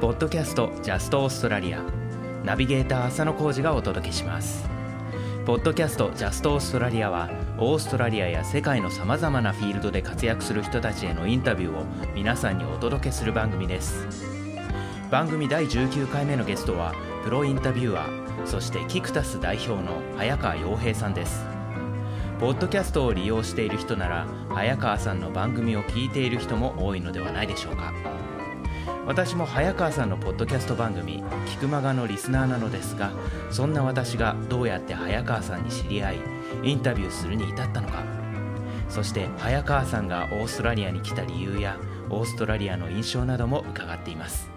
ポッドキャストジャストオーストラリア。ナビゲーター浅野浩二がお届けします。ポッドキャストジャストオーストラリアはオーストラリアや世界のさまざまなフィールドで活躍する人たちへのインタビューを皆さんにお届けする番組です。番組第19回目のゲストはプロインタビュアーそしてキクタス代表の早川洋平さんです。ポッドキャストを利用している人なら早川さんの番組を聞いている人も多いのではないでしょうか。私も早川さんのポッドキャスト番組「聞くまが」のリスナーなのですがそんな私がどうやって早川さんに知り合いインタビューするに至ったのか。そして早川さんがオーストラリアに来た理由やオーストラリアの印象なども伺っています。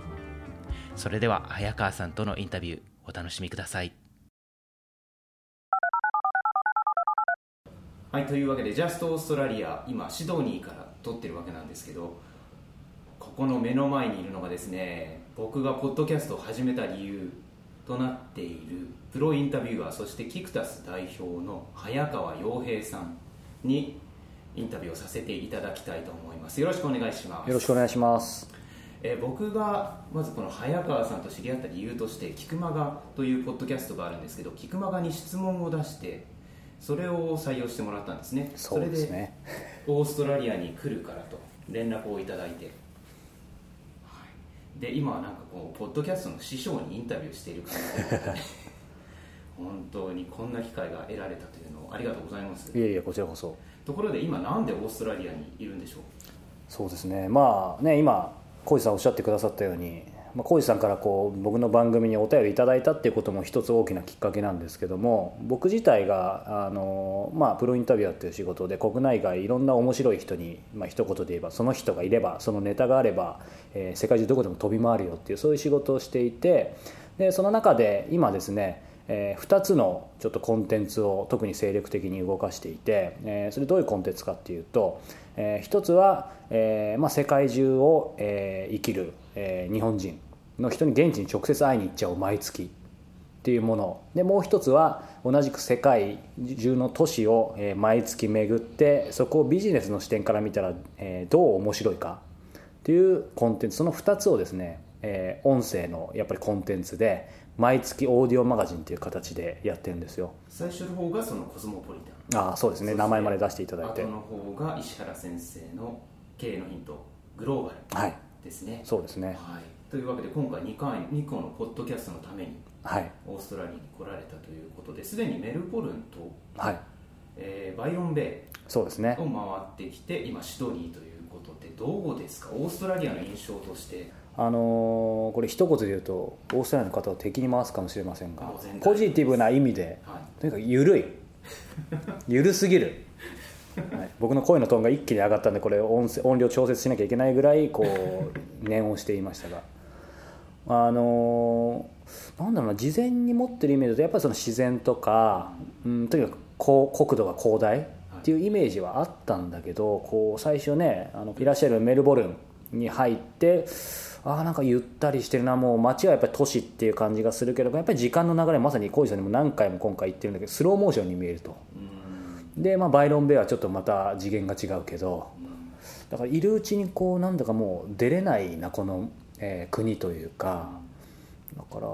それでは早川さんとのインタビューお楽しみください。はいというわけでジャストオーストラリア今シドニーから撮ってるわけなんですけどここの目の前にいるのがですね僕がポッドキャストを始めた理由となっているプロインタビュアーそしてキクタス代表の早川洋平さんにインタビューをさせていただきたいと思います。よろしくお願いします。よろしくお願いします。え僕がまずこの早川さんと知り合った理由として「キクマガ」というポッドキャストがあるんですけどキクマガに質問を出してそれを採用してもらったんですね。そうですね。オーストラリアに来るからと連絡をいただいて、はい、で今はなんかこうポッドキャストの師匠にインタビューしている感じで。本当にこんな機会が得られたというのをありがとうございます。いえいえこちらこそ。ところで今なんでオーストラリアにいるんでしょう？そうですね。まあね今浩司さんおっしゃってくださったように浩司さんからこう僕の番組にお便りいただいたっていうことも一つ大きなきっかけなんですけども僕自体があの、まあ、プロインタビュアーっていう仕事で国内外いろんな面白い人に、まあ一言で言えばその人がいればそのネタがあれば、えー、世界中どこでも飛び回るよっていうそういう仕事をしていてでその中で今ですねえー、2つのちょっとコンテンツを特に精力的に動かしていて、えー、それどういうコンテンツかっていうと、えー、1つは、えーまあ、世界中を、えー、生きる、えー、日本人の人に現地に直接会いに行っちゃう毎月っていうもの。でもう一つは同じく世界中の都市を、え、毎月巡ってそこをビジネスの視点から見たら、え、どう面白いかっていうコンテンツ。その2つをですね、えー、音声のやっぱりコンテンツで毎月オーディオマガジンという形でやってるんですよ。最初の方がそのコスモポリタン。ああそうですね。名前まで出していただいて。後の方が石原先生の経営のヒントグローバル。ですね、はい、そうですね、はい、というわけで今回2回2個のポッドキャストのために、はい、オーストラリアに来られたということですでにメルボルンと、はい。えー、バイロンベイそうですね。を回ってきて今シドニーということでどうですか？オーストラリアの印象としてあのー、これ一言で言うとオーストラリアの方を敵に回すかもしれませんがポジティブな意味で、はい、とにかく緩い。緩すぎる、はい、僕の声のトーンが一気に上がったんでこれ音音量調節しなきゃいけないぐらいこう 念をしていましたが。あのー、なんだろうな事前に持ってるイメージだとやっぱりその自然とか、うん、とにかくこう国土が広大っていうイメージはあったんだけどこう最初ねあのいらっしゃるメルボルンに入ってああなんかゆったりしてるな。もう街はやっぱり都市っていう感じがするけどやっぱり時間の流れまさに浩司さんにも何回も今回言ってるんだけどスローモーションに見えると。で、まあ、バイロンベイはちょっとまた次元が違うけど。だからいるうちにこうなんだかもう出れないなこの、えー、国というか。だから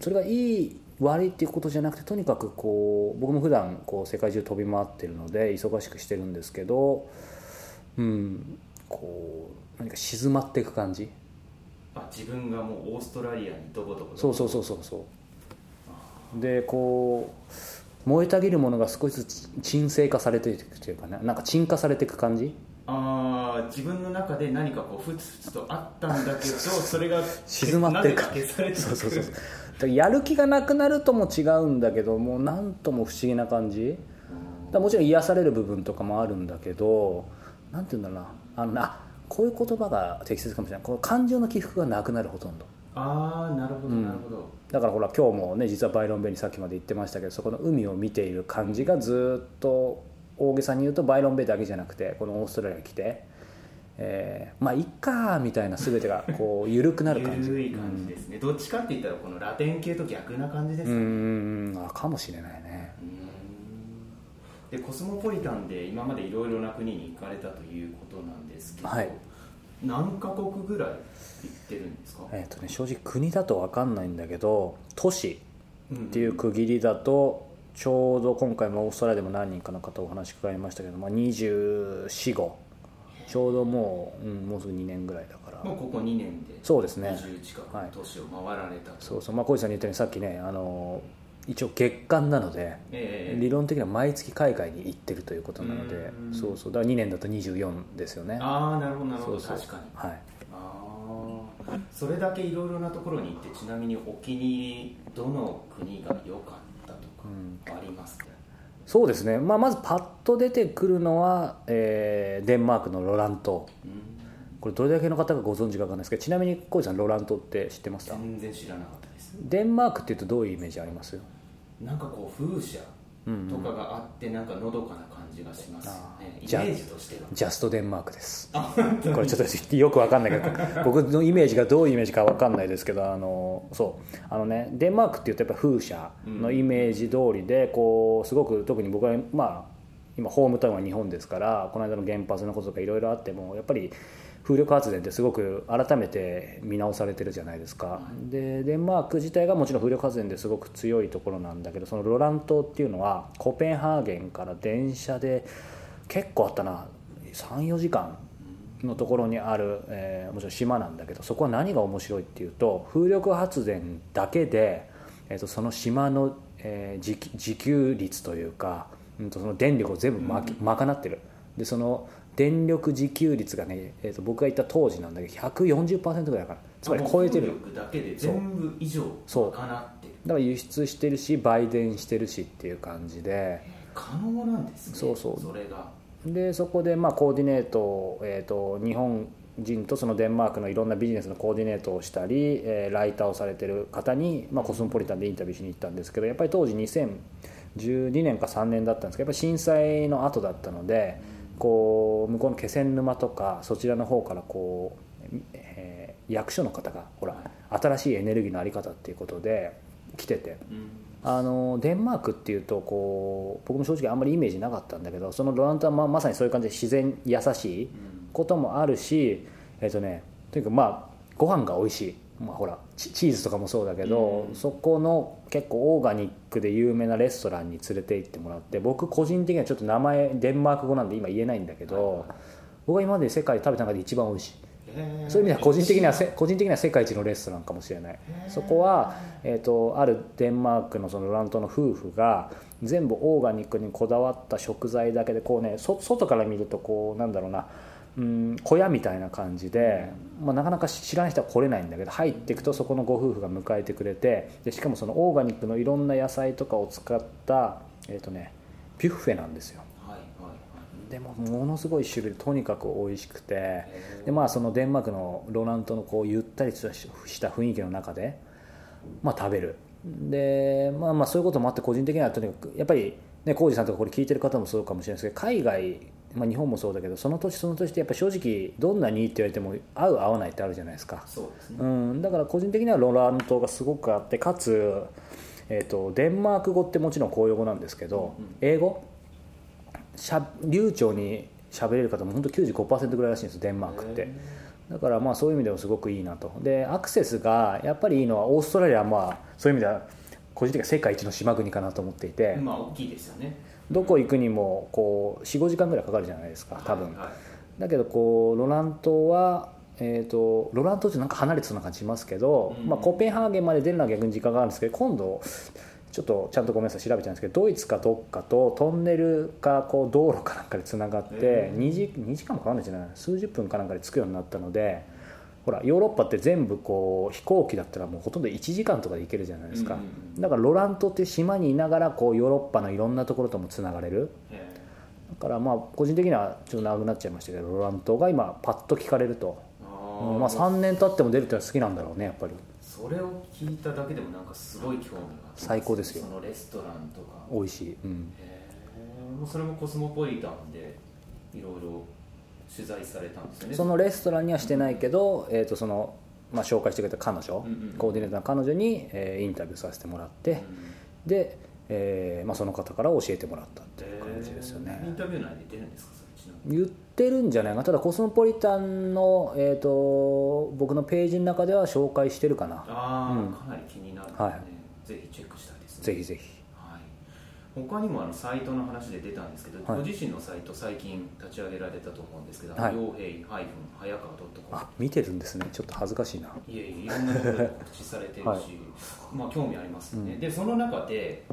それがいい悪いっていうことじゃなくてとにかくこう僕も普段こう世界中飛び回ってるので忙しくしてるんですけどうんこう何か静まっていく感じ。あ自分がもうオーストラリアにどこどこそうそうそうそうそう。でこう燃えたぎるものが少しずつ沈静化されていくというかね。なんか沈下されていく感じ？ああ自分の中で何かこうふつふつとあったんだけど それが静まっていく。消されてそうそうそう。やる気がなくなるとも違うんだけどもう何とも不思議な感じ？だもちろん癒される部分とかもあるんだけどなんていうんだろうな。あのあこういう言葉が適切かもしれない。この感情の起伏がなくなるほとんど。ああなるほど、なるほど。だからほら今日もね実はバイロンベイにさっきまで言ってましたけどそこの海を見ている感じがずっと大げさに言うとバイロンベイだけじゃなくてこのオーストラリアに来て、えー、まあいっかみたいな全てがこう 緩くなる感じ。緩い感じですね、うん、どっちかって言ったらこのラテン系と逆な感じですかね。うん。あかもしれないね。でコスモポリタンで今までいろいろな国に行かれたということなんですけど、はい。何カ国ぐらい行ってるんですか、えーとね、正直国だと分かんないんだけど都市っていう区切りだとちょうど今回もオーストラリアでも何人かの方お話伺いましたけど、まあ、245ちょうどもう、うん、もうすぐ2年ぐらいだから。もうここ2年でそうですね。20近く都市を回られた、そうそう。まあ小路さんに言ったようにさっきねあの一応月間なので、ええ理論的には毎月海外に行ってるということなのでうん。そうそう。だから2年だと24ですよね。ああなるほどなるほど。確かに。はい。ああそれだけいろいろなところに行ってちなみにお気に入りどの国が良かったとかありますか、そうですね、まあ、まずパッと出てくるのは、えーデンマークのロラン島うん。これどれだけの方がご存知か分かんないですけどちなみに小路さんロラン島って知ってますか？全然知らなかったです。デンマークっていうとどういうイメージあります？なんかこう風車うんとかがあってなんかのどかな感じがしますよね、イメじゃあージとしては。ジャストデンマークです。これちょっとよく分かんないけど。僕のイメージがどういうイメージか分かんないですけどあのそう。あのねデンマークっていうとやっぱ風車のイメージ通りでこうすごく特に僕はまあ今ホームタウンは日本ですからこの間の原発のこととかいろいろあってもやっぱり風力発電ってすごく改めて見直されてるじゃないですか、でデンマーク自体がもちろん風力発電ですごく強いところなんだけどそのロラン島っていうのはコペンハーゲンから電車で結構あったな。34時間のところにある、えーもちろん島なんだけどそこは何が面白いっていうと風力発電だけで、えー、とその島の、えー自給自給率というか、うん、とその電力を全部まき賄ってる。でその電力自給率がね、えー、と僕が行った当時なんだけど140%ぐらいだから。つまり超えてる。だけで全部以上そう。かなってる。だから輸出してるし売電してるしっていう感じで。可能なんですねそうそう。それが。でそこでまあコーディネートを、えー、と日本人とそのデンマークのいろんなビジネスのコーディネートをしたり、えーライターをされてる方に、まあ、コスモポリタンでインタビューしに行ったんですけどやっぱり当時2012年か3年だったんですけどやっぱり震災の後だったのでこう向こうの気仙沼とかそちらの方からこう、えー役所の方がほら新しいエネルギーの在り方っていうことで来てて。うんあのデンマークっていうとこう僕も正直あんまりイメージなかったんだけどそのロラントはままさにそういう感じで自然優しいこともあるし、えっとねとにかくまあご飯が美味しい、まあ、ほらチチーズとかもそうだけど、うん。そこの結構オーガニックで有名なレストランに連れて行ってもらって僕個人的にはちょっと名前デンマーク語なんで今言えないんだけど、僕が今まで世界で食べた中で一番美味しい。そういう意味では個人的にはせ個人的には世界一のレストランかもしれない。そこは、えー、とあるデンマークのそのロラントの夫婦が全部オーガニックにこだわった食材だけでこうねそ外から見るとこうなんだろうなうん小屋みたいな感じで、まあ、なかなか知らない人は来れないんだけど入っていくとそこのご夫婦が迎えてくれてでしかもそのオーガニックのいろんな野菜とかを使った、えーとね、ビュッフェなんですよ。はいはいはい。でもものすごい種類とにかく美味しくてでまあそのデンマークのロラントのこうゆったりとした雰囲気の中で、まあ、食べる。でまあまあそういうこともあって個人的にはとにかくやっぱりね浩二さんとかこれ聞いてる方もそうかもしれないですけど海外、まあ、日本もそうだけどその土地その土地ってやっぱ正直どんなにいいって言われても合う合わないってあるじゃないですか。そうですね。うん、だから個人的にはロラントがすごくあってかつ、えー、とデンマーク語ってもちろん公用語なんですけど、英語？しゃ流暢に喋れる方も本当95%ぐらいらしいんですデンマークって。だからまあそういう意味でもすごくいいなと。でアクセスがやっぱりいいのはオーストラリアはまあそういう意味では個人的には世界一の島国かなと思っていて、まあ大きいですよねどこ行くにもこう45時間ぐらいかかるじゃないですか多分、はい。はいだけどこうロラン島は、えー、とロラン島ってなんか離れてそうな感じしますけど、うん。まあ、コペンハーゲンまで出るのは逆に時間があるんですけど今度ちょっとちゃんとごめんなさい調べたんですけどドイツかどっかとトンネルかこう道路かなんかでつながってへー 2, 時2時間もかかんないんじゃない？数十分かなんかで着くようになったのでほらヨーロッパって全部こう飛行機だったらもうほとんど1時間とかで行けるじゃないですか、だからロラン島って島にいながらこうヨーロッパのいろんなところともつながれる。へだからまあ個人的にはちょっと長くなっちゃいましたけどロラン島が今パッと聞かれると、まあ、3年経っても出るってのは好きなんだろうねやっぱり。それを聞いただけでもなんかすごい興味が最高ですよ。そのレストランとか。美味しい、うん、へー。もうそれもコスモポリタンでいろいろ取材されたんですよね。そのレストランにはしてないけど、えー、とその、まあ、紹介してくれた彼女、うんうんコーディネーターの彼女に、えーインタビューさせてもらって、うんで、えーまあ、その方から教えてもらったっていう感じですよね、へー。インタビュー内で出るんですか？言ってるんじゃないかな。ただコスモポリタンの、えー、と僕のページの中では紹介してるかな。ああ、うん。かなり気になるので、ね。はい。ぜひチェックしたいですね。ぜひぜひ。はい、他にもあのサイトの話で出たんですけど、はい。ご自身のサイト最近立ち上げられたと思うんですけど、はい。傭兵早川あ見てるんですね。ちょっと恥ずかしいな。いえいえいろんなところで告知されてるし、はい。まあ興味ありますよね、うん。でその中で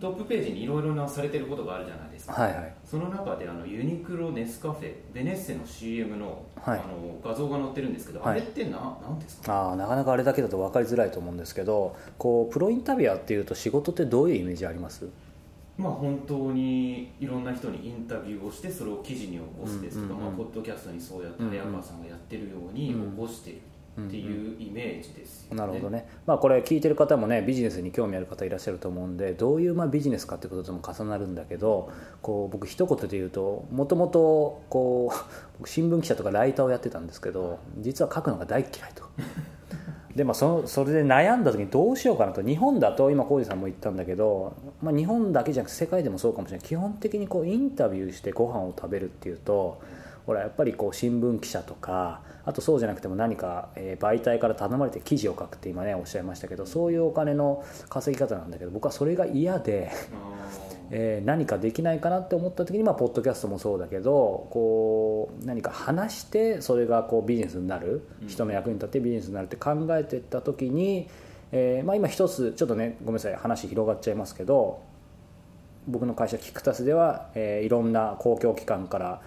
トップページにいろいろなされてることがあるじゃないですか、はいはい。その中であのユニクロネスカフェベネッセの CM の,、はい。あの画像が載ってるんですけど、はい。あれってな何ですか？あーなかなかあれだけだと分かりづらいと思うんですけどこうプロインタビュアーっていうと仕事ってどういうイメージあります？まあ本当にいろんな人にインタビューをしてそれを記事に起こすですとか、まあ、ポッドキャストにそうやって早川さんがやってるように起こしているっていうイメージですよね。なるほどね、まあ、これ聞いてる方もねビジネスに興味ある方いらっしゃると思うんでどういうまあビジネスかってこととも重なるんだけどこう僕一言で言うともともとこう僕新聞記者とかライターをやってたんですけど実は書くのが大嫌いと。でまあ、そそれで悩んだ時にどうしようかなと日本だと今浩二さんも言ったんだけど、まあ、日本だけじゃなくて世界でもそうかもしれない。基本的にこうインタビューしてご飯を食べるっていうとほらやっぱりこう新聞記者とかあとそうじゃなくても何か、媒体から頼まれて記事を書くって今ねおっしゃいましたけどそういうお金の稼ぎ方なんだけど僕はそれが嫌で、えー何かできないかなって思った時にまあポッドキャストもそうだけどこう何か話してそれがこうビジネスになる人の役に立ってビジネスになるって考えてった時に、えーまあ、今一つちょっとねごめんなさい話広がっちゃいますけど僕の会社キクタスでは、えーいろんな公共機関から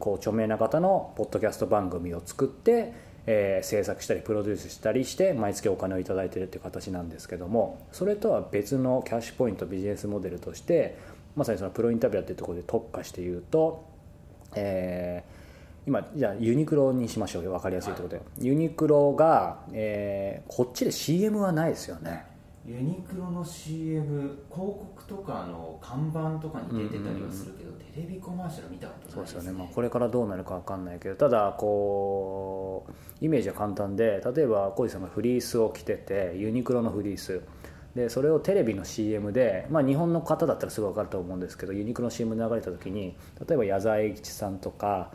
こう著名な方のポッドキャスト番組を作って、えー制作したりプロデュースしたりして毎月お金を頂いてるっていう形なんですけどもそれとは別のキャッシュポイントビジネスモデルとしてまさにそのプロインタビュアーっていうところで特化して言うと、えー今じゃあユニクロにしましょうよ。分かりやすいところで、ユニクロが、えーこっちで CM はないですよね。ユニクロの CM 広告とかの看板とかに出てたりはするけど、テレビコマーシャル見たことそうないですすねでよね、まあ、これからどうなるか分かんないけどただこうイメージは簡単で例えば小路さんがフリースを着ててユニクロのフリース。でそれをテレビの CM で、まあ、日本の方だったらすぐ分かると思うんですけどユニクロの CM 流れた時に例えば矢沢永吉さんとか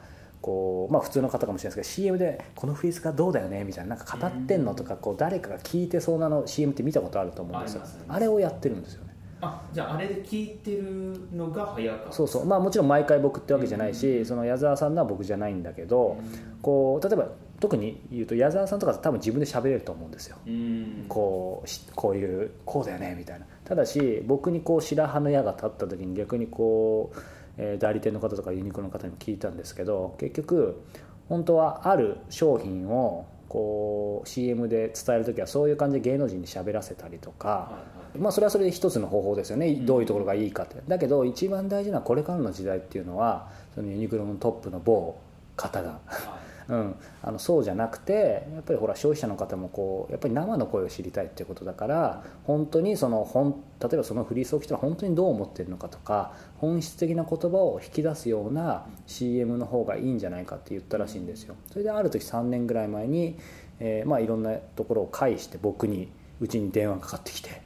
こう、まあ、普通の方かもしれないですけど CM で「このフリースがどうだよね」みたいななんか語ってんのとかこう誰かが聞いてそうなの CM って見たことあると思うんですよ。あれをやってるんですよね。あじゃああれで聞いてるのが早川そうそう。まあもちろん毎回僕ってわけじゃないし、その矢沢さんのは僕じゃないんだけど、こう例えば特に言うと矢沢さんとか多分自分で喋れると思うんですよ、うん。こうしこういうこうだよねみたいな。ただし僕にこう白羽の矢が立った時に逆にこう、えー代理店の方とかユニクロの方にも聞いたんですけど結局本当はある商品をこう CM で伝える時はそういう感じで芸能人に喋らせたりとか、まあ、それはそれで一つの方法ですよね、どういうところがいいかって。だけど一番大事なこれからの時代っていうのはそのユニクロのトップの某方が、はいうん、あのそうじゃなくてやっぱりほら消費者の方もこうやっぱり生の声を知りたいっていうことだから本当にその本例えばそのフリースを着たら本当にどう思ってるのかとか本質的な言葉を引き出すような CM の方がいいんじゃないかって言ったらしいんですよ。それである時3年ぐらい前に、えーまあ、いろんなところを介して僕にうちに電話がかかってきてへ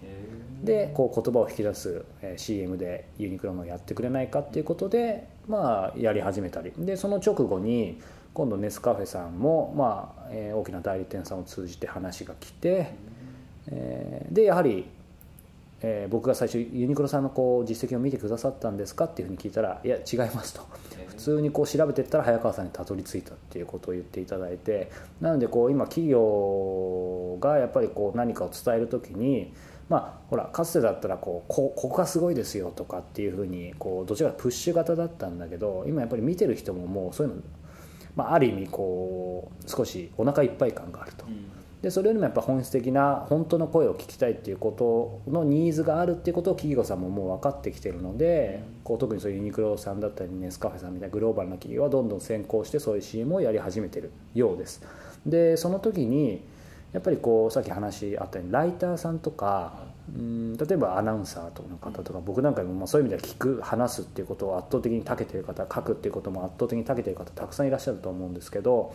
でこう言葉を引き出す、えー CM でユニクロのやってくれないかっていうことで、まあ、やり始めたり。でその直後に今度ネスカフェさんも、まあえー大きな代理店さんを通じて話が来て、えーでやはり、えー僕が最初ユニクロさんのこう実績を見てくださったんですかっていうふうに聞いたらいや違いますと。え普通にこう調べていったら早川さんにたどり着いたっていうことを言っていただいてなのでこう今企業がやっぱりこう何かを伝える時にまあほらかつてだったらこうこここがすごいですよとかっていうふうにこうどちらかプッシュ型だったんだけど今やっぱり見てる人ももうそういうの、まあ、ある意味こう少しお腹いっぱい感があると。うん。でそれよりもやっぱ本質的な本当の声を聞きたいっていうことのニーズがあるっていうことを企業さんももう分かってきてるので、こう特にそういうユニクロさんだったりネスカフェさんみたいなグローバルな企業はどんどん先行してそういう CM をやり始めてるようです。でその時にやっぱりこうさっき話あったようにライターさんとかうん例えばアナウンサーとかの方とか僕なんかもまあそういう意味では聞く話すっていうことを圧倒的に長けてる方書くっていうことも圧倒的に長けてる方たくさんいらっしゃると思うんですけど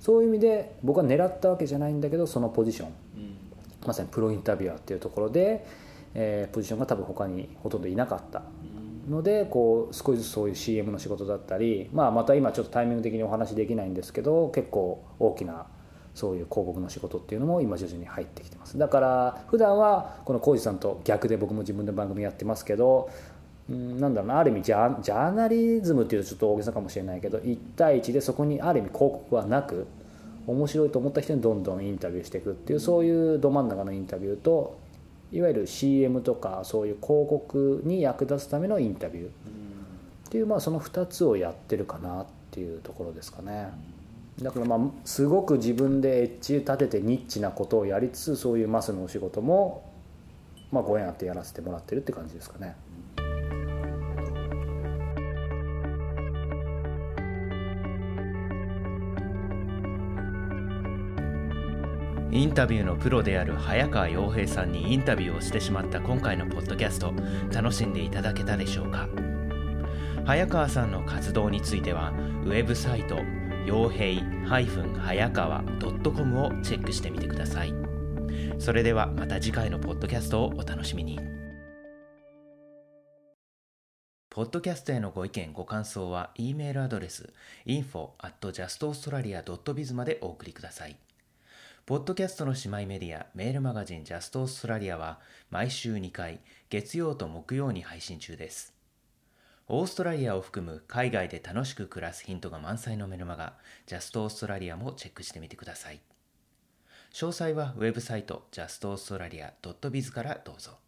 そういう意味で僕は狙ったわけじゃないんだけどそのポジションまさにプロインタビュアーっていうところで、えーポジションが多分他にほとんどいなかったのでこう少しずつそういう CM の仕事だったり、まあ、また今ちょっとタイミング的にお話できないんですけど結構大きなそういう広告の仕事っていうのも今徐々に入ってきてます。だから普段はこの浩二さんと逆で僕も自分で番組やってますけどうんなんだろうなある意味ジャジャーナリズムっていうとちょっと大げさかもしれないけど1対1でそこにある意味広告はなく面白いと思った人にどんどんインタビューしていくっていうそういうど真ん中のインタビューといわゆる CM とかそういう広告に役立つためのインタビューっていうまあその2つをやってるかなっていうところですかね。だからまあすごく自分でエッジ立ててニッチなことをやりつつそういうマスのお仕事もまあご縁あってやらせてもらってるって感じですかね。インタビューのプロである早川洋平さんにインタビューをしてしまった今回のポッドキャスト楽しんでいただけたでしょうか？早川さんの活動についてはウェブサイト洋平早川 .com をチェックしてみてください。それではまた次回のポッドキャストをお楽しみに。ポッドキャストへのご意見ご感想は E メールアドレス info at justaustralia.biz までお送りください。ポッドキャストの姉妹メディア、メールマガジンジャストオーストラリアは毎週2回、月曜と木曜に配信中です。オーストラリアを含む海外で楽しく暮らすヒントが満載のメルマガ、ジャストオーストラリアもチェックしてみてください。詳細はウェブサイト justaustralia.biz からどうぞ。